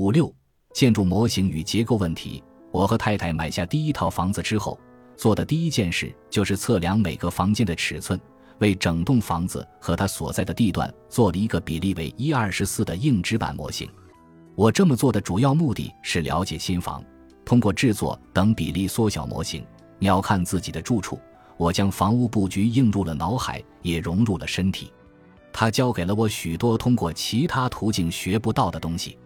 五六建筑模型与结构问题。我和太太买下第一套房子之后，做的第一件事就是测量每个房间的尺寸，为整栋房子和它所在的地段做了一个比例为一二十四的硬纸板模型。我这么做的主要目的是了解新房，通过制作等比例缩小模型，鸟瞰自己的住处。我将房屋布局映入了脑海，也融入了身体。它教给了我许多通过其他途径学不到的东西，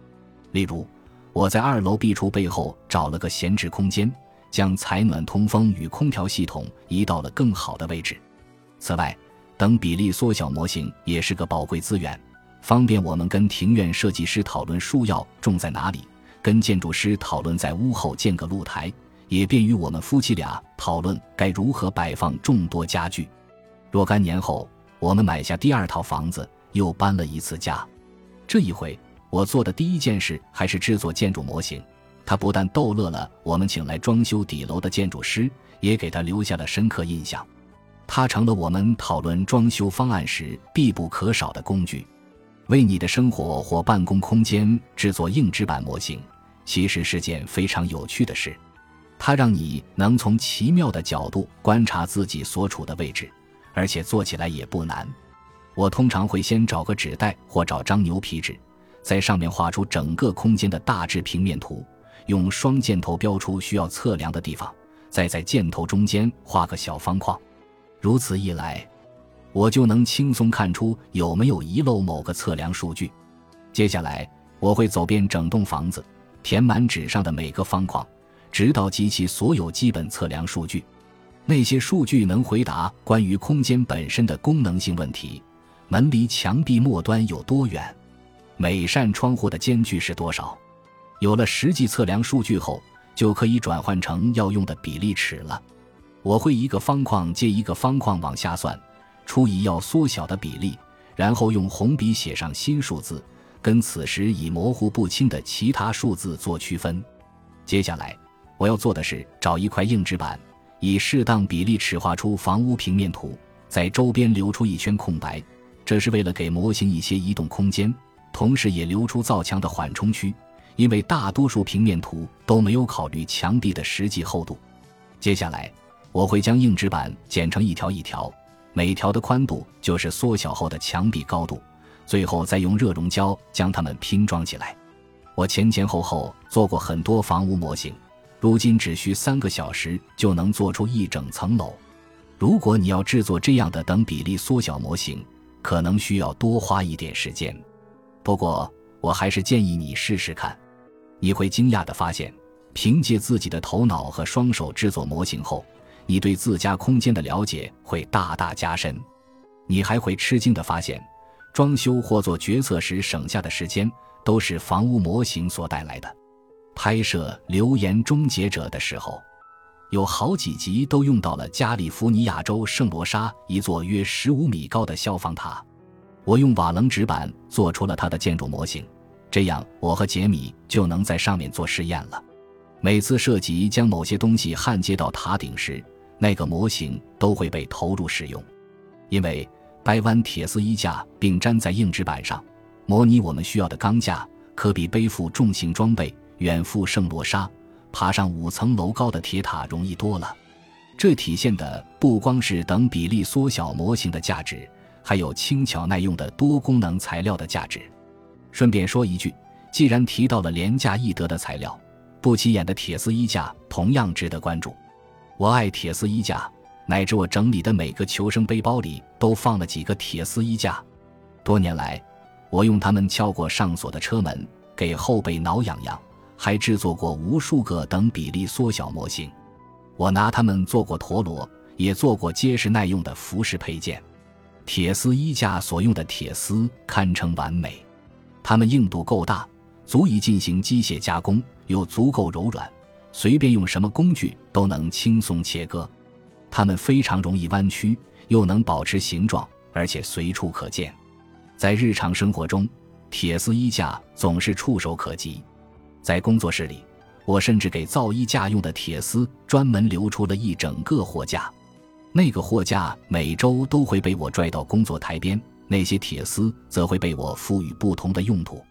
例如。我在二楼壁橱背后找了个闲置空间，将采暖通风与空调系统移到了更好的位置。此外，等比例缩小模型也是个宝贵资源，方便我们跟庭院设计师讨论树要种在哪里，跟建筑师讨论在屋后建个露台，也便于我们夫妻俩讨论该如何摆放众多家具。若干年后，我们买下第二套房子，又搬了一次家。这一回。我做的第一件事还是制作建筑模型，它不但逗乐了我们请来装修底楼的建筑师，也给他留下了深刻印象。它成了我们讨论装修方案时必不可少的工具。为你的生活或办公空间制作硬纸板模型，其实是件非常有趣的事。它让你能从奇妙的角度观察自己所处的位置，而且做起来也不难。我通常会先找个纸袋或找张牛皮纸。在上面画出整个空间的大致平面图，用双箭头标出需要测量的地方，再在箭头中间画个小方框。如此一来，我就能轻松看出有没有遗漏某个测量数据。接下来，我会走遍整栋房子，填满纸上的每个方框，直到集齐所有基本测量数据。那些数据能回答关于空间本身的功能性问题：门离墙壁末端有多远？每扇窗户的间距是多少？有了实际测量数据后，就可以转换成要用的比例尺了。我会一个方框接一个方框往下算，出以要缩小的比例，然后用红笔写上新数字，跟此时已模糊不清的其他数字做区分。接下来我要做的是找一块硬纸板，以适当比例尺画出房屋平面图，在周边留出一圈空白，这是为了给模型一些移动空间。同时也留出造墙的缓冲区，因为大多数平面图都没有考虑墙壁的实际厚度。接下来，我会将硬纸板剪成一条一条，每条的宽度就是缩小后的墙壁高度，最后再用热熔胶将它们拼装起来。我前前后后做过很多房屋模型，如今只需三个小时就能做出一整层楼。如果你要制作这样的等比例缩小模型，可能需要多花一点时间。不过，我还是建议你试试看，你会惊讶地发现，凭借自己的头脑和双手制作模型后，你对自家空间的了解会大大加深。你还会吃惊地发现，装修或做决策时省下的时间，都是房屋模型所带来的。拍摄《流言终结者》的时候，有好几集都用到了加利福尼亚州圣罗莎一座约十五米高的消防塔。我用瓦楞纸板做出了它的建筑模型，这样我和杰米就能在上面做试验了。每次涉及将某些东西焊接到塔顶时，那个模型都会被投入使用。因为掰弯铁丝衣架并粘在硬纸板上，模拟我们需要的钢架，可比背负重型装备远赴圣罗莎、爬上五层楼高的铁塔容易多了。这体现的不光是等比例缩小模型的价值。还有轻巧耐用的多功能材料的价值。顺便说一句，既然提到了廉价易得的材料，不起眼的铁丝衣架同样值得关注。我爱铁丝衣架，乃至我整理的每个求生背包里都放了几个铁丝衣架。多年来，我用它们撬过上锁的车门，给后背挠痒痒，还制作过无数个等比例缩小模型。我拿它们做过陀螺，也做过结实耐用的服饰配件。铁丝衣架所用的铁丝堪称完美，它们硬度够大，足以进行机械加工，又足够柔软，随便用什么工具都能轻松切割。它们非常容易弯曲，又能保持形状，而且随处可见。在日常生活中，铁丝衣架总是触手可及。在工作室里，我甚至给造衣架用的铁丝专门留出了一整个货架。那个货架每周都会被我拽到工作台边，那些铁丝则会被我赋予不同的用途。